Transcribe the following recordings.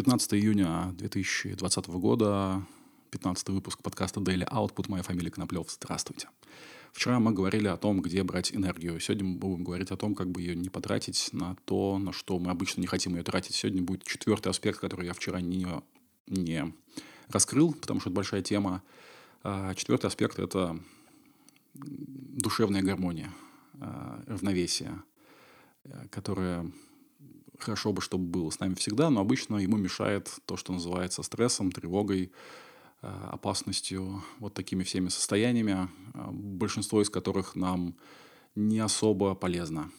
15 июня 2020 года, 15 выпуск подкаста Daily Output. Моя фамилия Коноплев. Здравствуйте. Вчера мы говорили о том, где брать энергию. Сегодня мы будем говорить о том, как бы ее не потратить на то, на что мы обычно не хотим ее тратить. Сегодня будет четвертый аспект, который я вчера не, не раскрыл, потому что это большая тема. А четвертый аспект – это душевная гармония, а, равновесие, которое хорошо бы, чтобы было с нами всегда, но обычно ему мешает то, что называется стрессом, тревогой, э, опасностью, вот такими всеми состояниями, э, большинство из которых нам не особо полезно.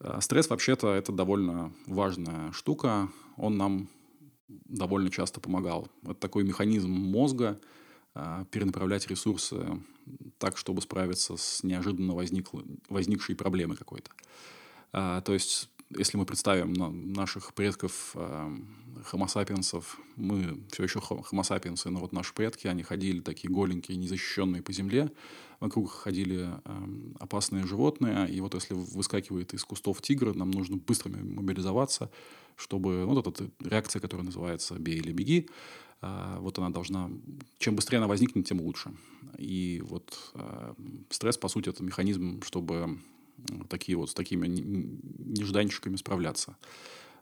Э, стресс вообще-то это довольно важная штука, он нам довольно часто помогал. Это такой механизм мозга перенаправлять ресурсы так, чтобы справиться с неожиданно возниклой, возникшей проблемой какой-то. То есть если мы представим наших предков э, homo мы все еще homo sapiens, но вот наши предки, они ходили такие голенькие, незащищенные по земле, вокруг ходили э, опасные животные, и вот если выскакивает из кустов тигр, нам нужно быстро мобилизоваться, чтобы ну, вот эта реакция, которая называется «бей или беги», э, вот она должна, чем быстрее она возникнет, тем лучше. И вот э, стресс, по сути, это механизм, чтобы такие вот с такими нежданчиками справляться.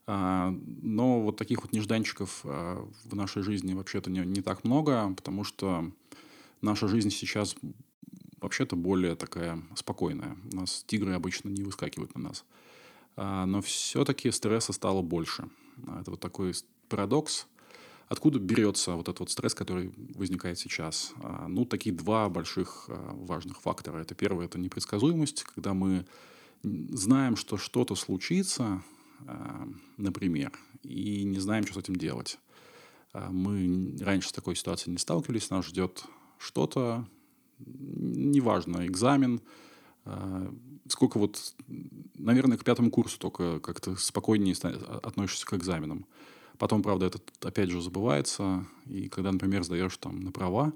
А, но вот таких вот нежданчиков а, в нашей жизни вообще-то не, не так много, потому что наша жизнь сейчас вообще-то более такая спокойная. У нас тигры обычно не выскакивают на нас. А, но все-таки стресса стало больше. Это вот такой парадокс – Откуда берется вот этот вот стресс, который возникает сейчас? А, ну, такие два больших а, важных фактора. Это первое, это непредсказуемость, когда мы знаем, что что-то случится, а, например, и не знаем, что с этим делать. Мы раньше с такой ситуацией не сталкивались, нас ждет что-то, неважно, экзамен, сколько вот, наверное, к пятому курсу только как-то спокойнее относишься к экзаменам. Потом, правда, это опять же забывается. И когда, например, сдаешь там на права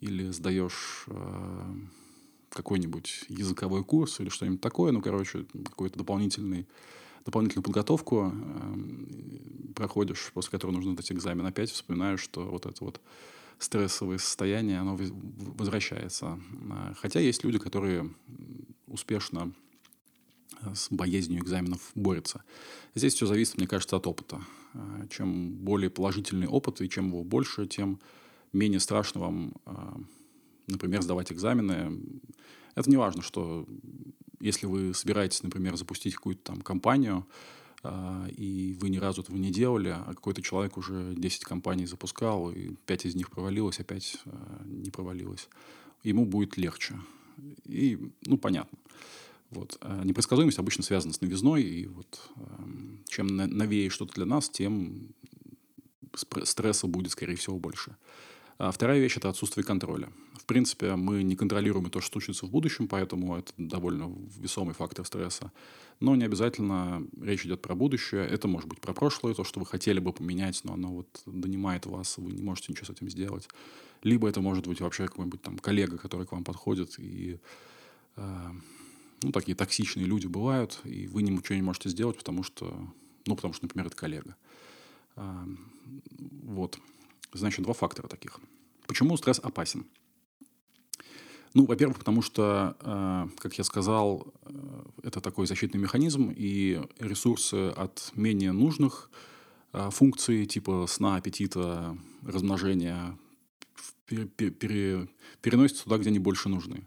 или сдаешь э, какой-нибудь языковой курс или что-нибудь такое, ну, короче, дополнительный дополнительную подготовку э, проходишь, после которой нужно дать экзамен, опять вспоминаешь, что вот это вот стрессовое состояние, оно возвращается. Хотя есть люди, которые успешно с боязнью экзаменов борется. Здесь все зависит, мне кажется, от опыта. А, чем более положительный опыт и чем его больше, тем менее страшно вам, а, например, сдавать экзамены. Это не важно, что если вы собираетесь, например, запустить какую-то там компанию, а, и вы ни разу этого не делали, а какой-то человек уже 10 компаний запускал, и 5 из них провалилось, а 5 не провалилось, ему будет легче. И, ну, понятно. Вот. А непредсказуемость обычно связана с новизной, и вот эм, чем новее что-то для нас, тем стресса будет, скорее всего, больше. А вторая вещь – это отсутствие контроля. В принципе, мы не контролируем то, что случится в будущем, поэтому это довольно весомый фактор стресса. Но не обязательно речь идет про будущее. Это может быть про прошлое, то, что вы хотели бы поменять, но оно вот донимает вас, вы не можете ничего с этим сделать. Либо это может быть вообще какой-нибудь там коллега, который к вам подходит и э, ну, такие токсичные люди бывают, и вы ничего не можете сделать, потому что, ну, потому что, например, это коллега. А, вот. Значит, два фактора таких. Почему стресс опасен? Ну, во-первых, потому что, а, как я сказал, э, это такой защитный механизм, и ресурсы от менее нужных а, функций, типа сна, аппетита, размножения, переносятся туда, где они больше нужны.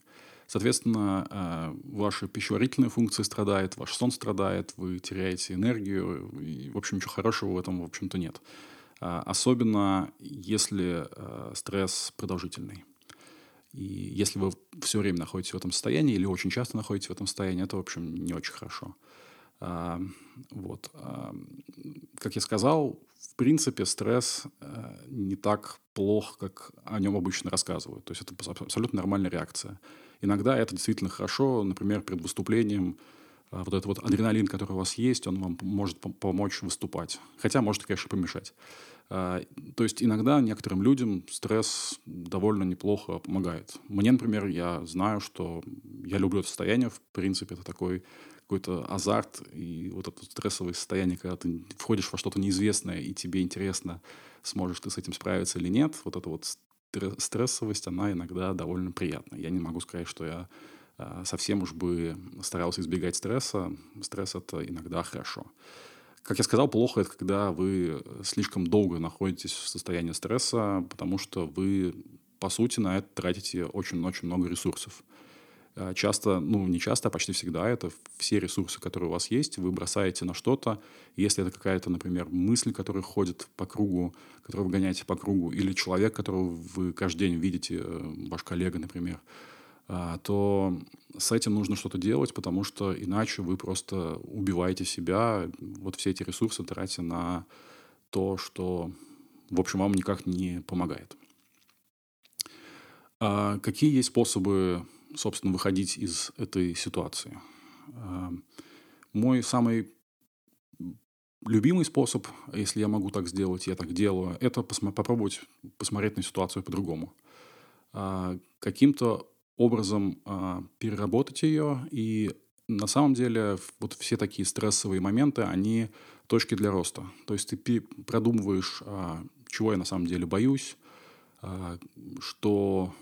Соответственно, э, ваша пищеварительная функция страдает, ваш сон страдает, вы теряете энергию. И, в общем, ничего хорошего в этом, в общем-то, нет. А, особенно если э, стресс продолжительный. И если вы все время находитесь в этом состоянии или очень часто находитесь в этом состоянии, это, в общем, не очень хорошо. А, вот. А, как я сказал, в принципе, стресс э, не так плох, как о нем обычно рассказывают. То есть это абсолютно нормальная реакция. Иногда это действительно хорошо, например, перед выступлением а, вот этот вот адреналин, который у вас есть, он вам может помочь выступать. Хотя может, конечно, помешать. То есть иногда некоторым людям стресс довольно неплохо помогает. Мне, например, я знаю, что я люблю это состояние. В принципе, это такой какой-то азарт и вот это стрессовое состояние, когда ты входишь во что-то неизвестное, и тебе интересно, сможешь ты с этим справиться или нет, вот эта вот стрессовость, она иногда довольно приятная. Я не могу сказать, что я а, совсем уж бы старался избегать стресса. Стресс — это иногда хорошо. Как я сказал, плохо это, когда вы слишком долго находитесь в состоянии стресса, потому что вы, по сути, на это тратите очень-очень много ресурсов. А, часто, ну не часто, а почти всегда это все ресурсы, которые у вас есть, вы бросаете на что-то. Если это какая-то, например, мысль, которая ходит по кругу, которую вы гоняете по кругу, или человек, которого вы каждый день видите, э, ваш коллега, например, а, то с этим нужно что-то делать, потому что иначе вы просто убиваете себя, вот все эти ресурсы тратя на то, что, в общем, вам никак не помогает. А какие есть способы, собственно, выходить из этой ситуации? А, мой самый любимый способ, если я могу так сделать, я так делаю, это посмо- попробовать посмотреть на ситуацию по-другому. А, каким-то образом а, переработать ее. И на самом деле вот все такие стрессовые моменты, они точки для роста. То есть ты продумываешь, а, чего я на самом деле боюсь, что,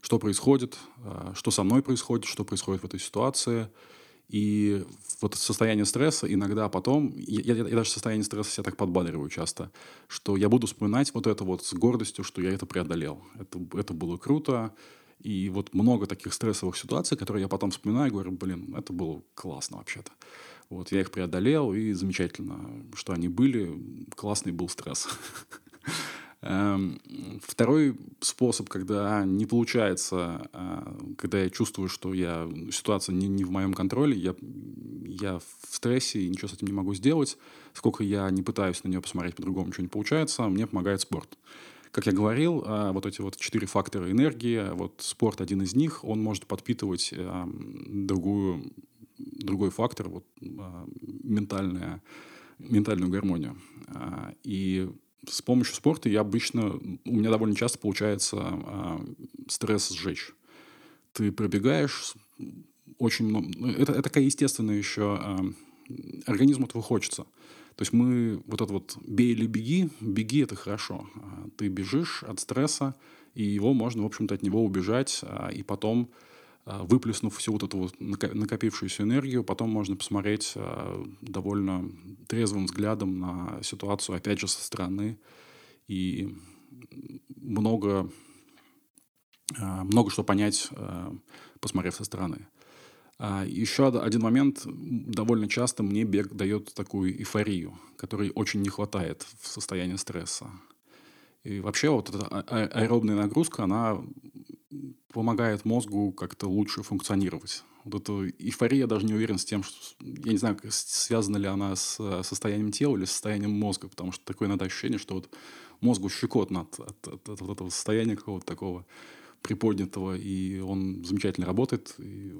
что происходит, а, что со мной происходит, что происходит в этой ситуации – и вот состояние стресса иногда потом, я, я, я даже состояние стресса себя так подбадриваю часто, что я буду вспоминать вот это вот с гордостью, что я это преодолел. Это, это было круто. И вот много таких стрессовых ситуаций, которые я потом вспоминаю и говорю, блин, это было классно вообще-то. Вот я их преодолел, и замечательно, что они были. Классный был стресс. Эм, второй способ, когда не получается, а, когда я чувствую, что я, ситуация не, не в моем контроле, я, я в стрессе и ничего с этим не могу сделать, сколько я не пытаюсь на нее посмотреть по-другому, ничего не получается, мне помогает спорт. Как я говорил, а, вот эти вот четыре фактора энергии, вот спорт один из них, он может подпитывать другую, другой фактор, вот, а, ментальная, ментальную гармонию. И с помощью спорта я обычно, у меня довольно часто получается а, стресс сжечь. Ты пробегаешь очень много, ну, это, это такая естественная еще, а, организму этого хочется. То есть мы вот это вот бей или беги, беги это хорошо. А, ты бежишь от стресса, и его можно, в общем-то, от него убежать, а, и потом выплеснув всю вот эту вот накопившуюся энергию, потом можно посмотреть а, довольно трезвым взглядом на ситуацию, опять же, со стороны. И много, а, много что понять, посмотрев со стороны. Еще один момент. Довольно часто мне бег дает такую эйфорию, которой очень не хватает в состоянии стресса. И вообще вот эта аэробная нагрузка, она помогает мозгу как-то лучше функционировать. Вот эта эйфория, даже не уверен с тем, что... Я не знаю, связана ли она с э, состоянием тела или состоянием мозга, потому что такое иногда ощущение, что вот мозгу щекотно от, от, от, от вот этого состояния какого-то такого приподнятого, и он замечательно работает. И,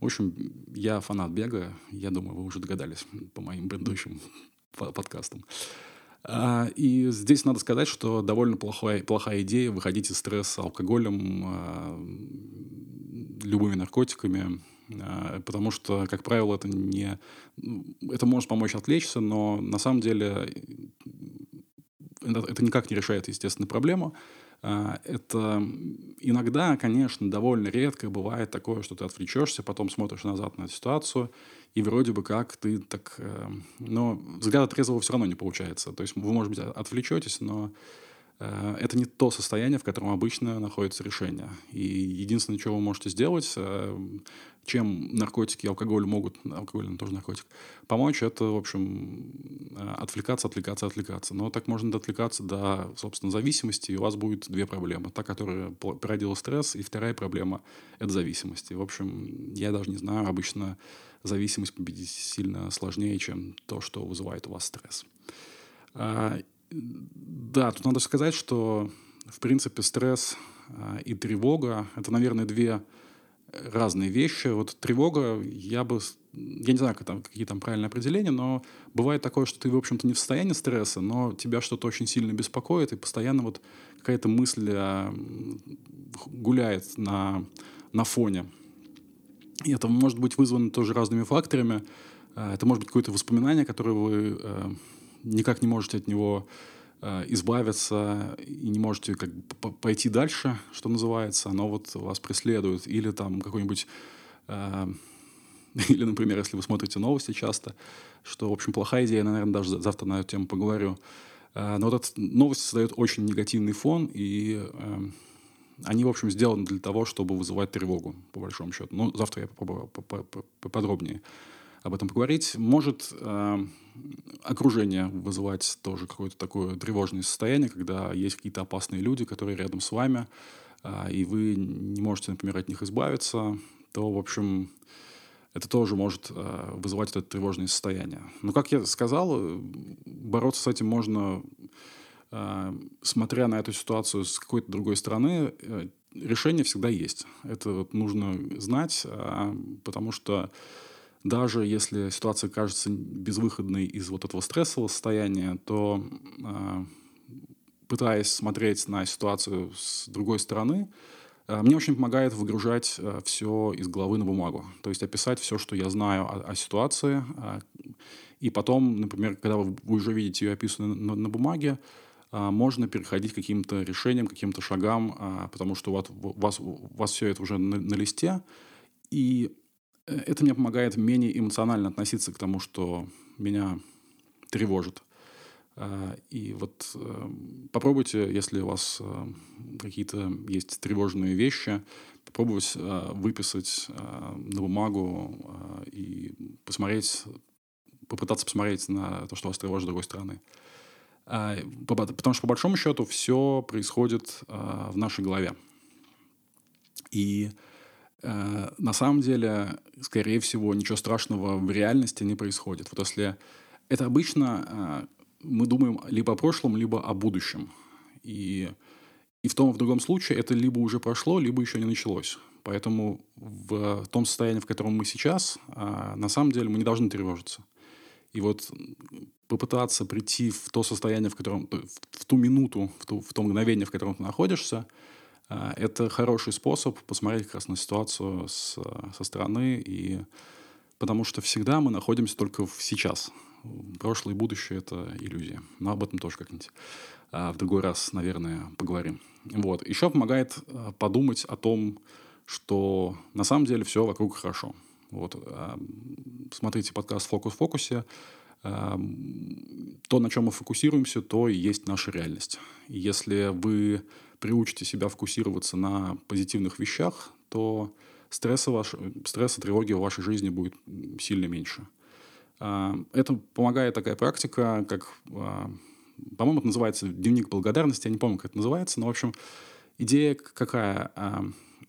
в общем, я фанат бега, я думаю, вы уже догадались по моим предыдущим подкастам. А, и здесь надо сказать, что довольно плохая, плохая идея выходить из стресса алкоголем, а, любыми наркотиками, а, потому что, как правило, это не... Это может помочь отвлечься, но на самом деле это, никак не решает, естественно, проблему. Это иногда, конечно, довольно редко бывает такое, что ты отвлечешься, потом смотришь назад на ситуацию, и вроде бы как ты так... Э, но взгляд трезвого все равно не получается. То есть вы, может быть, отвлечетесь, но это не то состояние, в котором обычно находится решение. И единственное, что вы можете сделать, э, чем наркотики и алкоголь могут, алкоголь тоже наркотик, помочь, это, в общем, э, отвлекаться, отвлекаться, отвлекаться. Но так можно отвлекаться до, собственно, зависимости, и у вас будет две проблемы. Та, которая породила стресс, и вторая проблема – это зависимость. И, в общем, я даже не знаю, обычно зависимость победить сильно сложнее, чем то, что вызывает у вас стресс. Да, тут надо сказать, что, в принципе, стресс а, и тревога – это, наверное, две разные вещи. Вот тревога, я бы, я не знаю, как там, какие там правильные определения, но бывает такое, что ты, в общем-то, не в состоянии стресса, но тебя что-то очень сильно беспокоит, и постоянно вот какая-то мысль а, гуляет на, на фоне. И это может быть вызвано тоже разными факторами. А, это может быть какое-то воспоминание, которое вы никак не можете от него а, избавиться и не можете как бы пойти дальше, что называется, оно вот вас преследует. Или там какой-нибудь... Или, например, если вы смотрите новости часто, что, в общем, плохая идея, я, наверное, даже завтра на эту тему поговорю. Но вот эта новость создает очень негативный фон, и они, в общем, сделаны для того, чтобы вызывать тревогу, по большому счету. Но завтра я попробую поподробнее об этом поговорить. Может э, окружение вызывать тоже какое-то такое тревожное состояние, когда есть какие-то опасные люди, которые рядом с вами, э, и вы не можете, например, от них избавиться, то, в общем, это тоже может э, вызывать это тревожное состояние. Но, как я сказал, бороться с этим можно а, смотря на эту ситуацию с какой-то другой стороны, э, решение всегда есть. Это вот нужно знать, а, потому что даже если ситуация кажется безвыходной из вот этого стрессового состояния, то а, пытаясь смотреть на ситуацию с другой стороны, мне очень помогает выгружать все из головы на бумагу. То есть описать все, что я знаю о, о ситуации. И потом, например, когда вы уже видите ее описанную на, на бумаге, а, можно переходить к каким-то решениям, каким-то шагам, а, потому что у вас, у вас все это уже на, на листе, и э, это мне помогает менее эмоционально относиться к тому, что меня тревожит. А, и вот э, попробуйте, если у вас э, какие-то есть тревожные вещи, попробовать выписать на бумагу и посмотреть, попытаться посмотреть на то, что вас тревожит с другой стороны. Потому что, по большому счету, все происходит в нашей голове. И на самом деле, скорее всего, ничего страшного в реальности не происходит. Вот если это обычно мы думаем либо о прошлом, либо о будущем. И, и в том и в другом случае это либо уже прошло, либо еще не началось. Поэтому в том состоянии, в котором мы сейчас, на самом деле мы не должны тревожиться. И вот попытаться прийти в то состояние, в котором, в ту минуту, в, ту, в то мгновение, в котором ты находишься, это хороший способ посмотреть как раз на ситуацию с, со стороны, и потому что всегда мы находимся только в сейчас. Прошлое и будущее — это иллюзия. Но об этом тоже как-нибудь а, в другой раз, наверное, поговорим. Вот. Еще помогает а, подумать о том, что на самом деле все вокруг хорошо. Вот. Смотрите подкаст «Фокус в фокусе». То, на чем мы фокусируемся, то и есть наша реальность. Если вы приучите себя фокусироваться на позитивных вещах, то стресса, ваш, стресса, тревоги в вашей жизни будет сильно меньше. Это помогает такая практика, как, по-моему, это называется дневник благодарности, я не помню, как это называется, но, в общем, идея какая?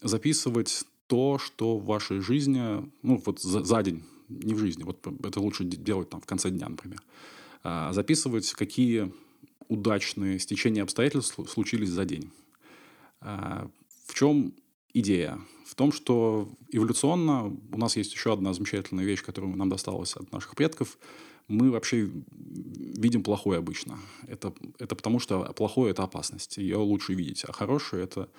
Записывать то, что в вашей жизни, ну, вот за, за день, не в жизни, вот это лучше делать там в конце дня, например, а, записывать, какие удачные стечения обстоятельств случились за день. А, в чем идея? В том, что эволюционно у нас есть еще одна замечательная вещь, которая нам досталась от наших предков. Мы вообще видим плохое обычно. Это, это потому, что плохое – это опасность. Ее лучше видеть. А хорошее – это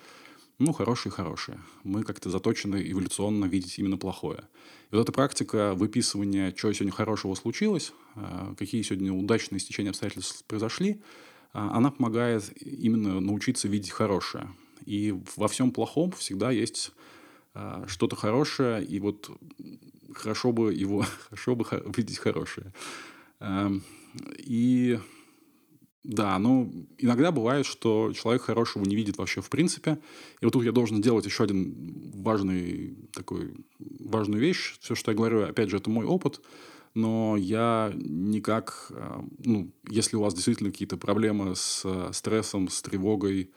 ну, хорошие хорошие. Мы как-то заточены эволюционно видеть именно плохое. И вот эта практика выписывания, что сегодня хорошего случилось, а, какие сегодня удачные стечения обстоятельств произошли, а, она помогает именно научиться видеть хорошее. И во всем плохом всегда есть а, что-то хорошее, и вот хорошо бы его, хорошо бы видеть хорошее. И да, ну, иногда бывает, что человек хорошего не видит вообще в принципе. И вот тут я должен сделать еще один важный такой, важную вещь. Все, что я говорю, опять же, это мой опыт. Но я никак, э, ну, если у вас действительно какие-то проблемы с э, стрессом, с тревогой,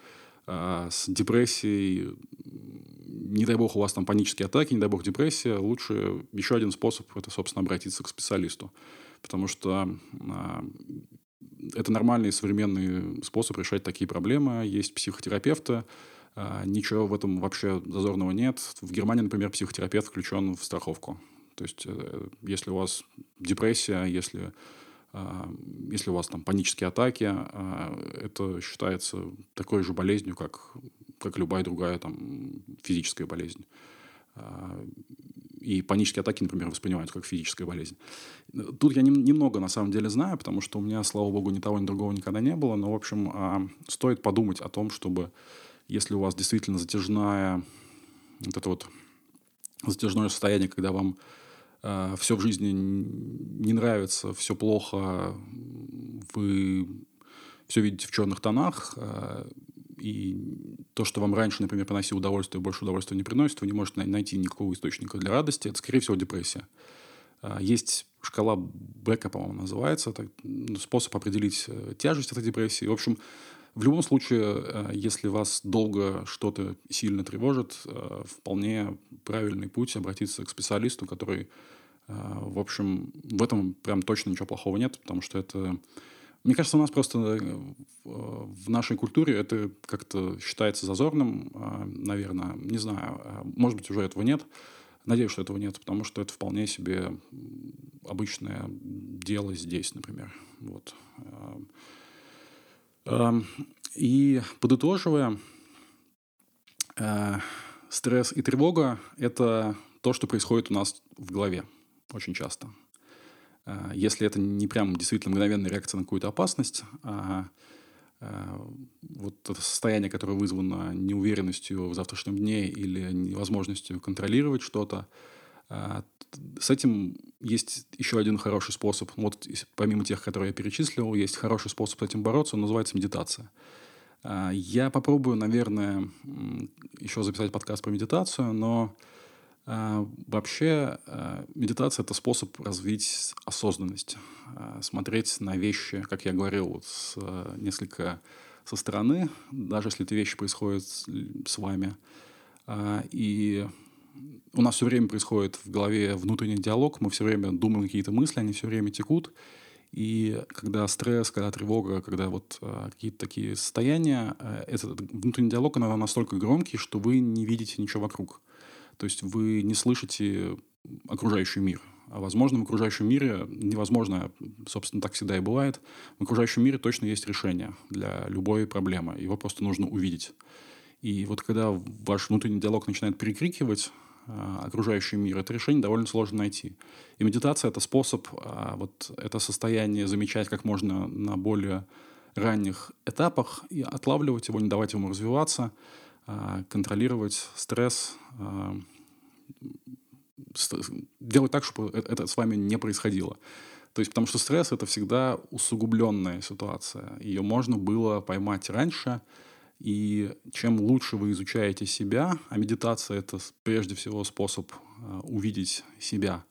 э, с депрессией, не дай бог у вас там панические атаки, не дай бог депрессия, лучше еще один способ – это, собственно, обратиться к специалисту. Потому что это нормальный современный способ решать такие проблемы. Есть психотерапевты, а, ничего в этом вообще зазорного нет. В Германии, например, психотерапевт включен в страховку. То есть, э, если у вас депрессия, если, а, если у вас там панические атаки, а, это считается такой же болезнью, как, как любая другая там, физическая болезнь. и панические атаки, например, воспринимают как физическая болезнь. Тут я немного, на самом деле, знаю, потому что у меня, слава богу, ни того, ни другого никогда не было. Но, в общем, а, стоит подумать о том, чтобы, если у вас действительно затяжная, вот это вот затяжное состояние, когда вам все в жизни не нравится, все плохо, вы все видите в черных тонах, э, и то, что вам раньше, например, приносило удовольствие, больше удовольствия не приносит, вы не можете найти никакого источника для радости, это, скорее всего, депрессия. Э, есть шкала Бека, по-моему, называется, это способ определить э, тяжесть этой депрессии. В общем, в любом случае, э, если вас долго что-то сильно тревожит, э, вполне правильный путь обратиться к специалисту, который, э, в общем, в этом прям точно ничего плохого нет, потому что это... Мне кажется, у нас просто в нашей культуре это как-то считается зазорным, наверное. Не знаю, может быть, уже этого нет. Надеюсь, что этого нет, потому что это вполне себе обычное дело здесь, например. Вот. Эм, и подытоживая, э, стресс и тревога – это то, что происходит у нас в голове очень часто. Э, если это не прям действительно мгновенная реакция на какую-то опасность, а э, вот это состояние, которое вызвано неуверенностью в завтрашнем дне или невозможностью контролировать что-то, с этим есть еще один хороший способ. Вот помимо тех, которые я перечислил, есть хороший способ с этим бороться, он называется медитация. А, я попробую, наверное, еще записать подкаст про медитацию, но а, вообще а, медитация – это способ развить осознанность, смотреть на вещи, как я говорил, с, несколько со стороны, даже если эти вещи происходят с вами. И у нас все время происходит в голове внутренний диалог, мы все время думаем какие-то мысли, они все время текут. И когда стресс, когда тревога, когда вот а, какие-то такие состояния, а, этот внутренний диалог, он настолько громкий, что вы не видите ничего вокруг. То есть вы не слышите окружающий мир. А возможно, в окружающем мире невозможно, собственно, так всегда и бывает. В окружающем мире точно есть решение для любой проблемы. Его просто нужно увидеть. И вот когда ваш внутренний диалог начинает перекрикивать окружающий мир, это решение довольно сложно найти. И медитация – это способ а, вот это состояние замечать как можно на более ранних этапах и отлавливать его, не давать ему развиваться, а, контролировать стресс, делать так, чтобы э, это с вами не происходило. То есть, потому что стресс – это всегда усугубленная ситуация. Ее можно было поймать раньше – и чем лучше вы изучаете себя, а медитация это прежде всего способ э, увидеть себя,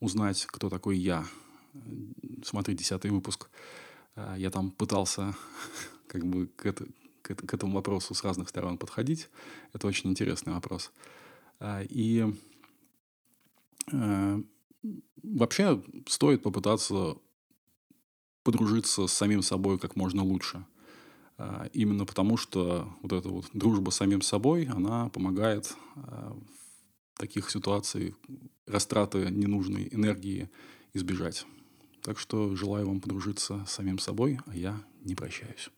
узнать, кто такой я. Смотри, десятый выпуск. Э, я там пытался как бы к, это, к, к этому вопросу с разных сторон подходить. Это очень интересный вопрос. Э, и вообще стоит попытаться подружиться с самим собой как можно лучше – а, именно потому, что вот эта вот дружба с самим собой, она помогает а, в таких ситуациях растраты ненужной энергии избежать. Так что желаю вам подружиться с самим собой, а я не прощаюсь.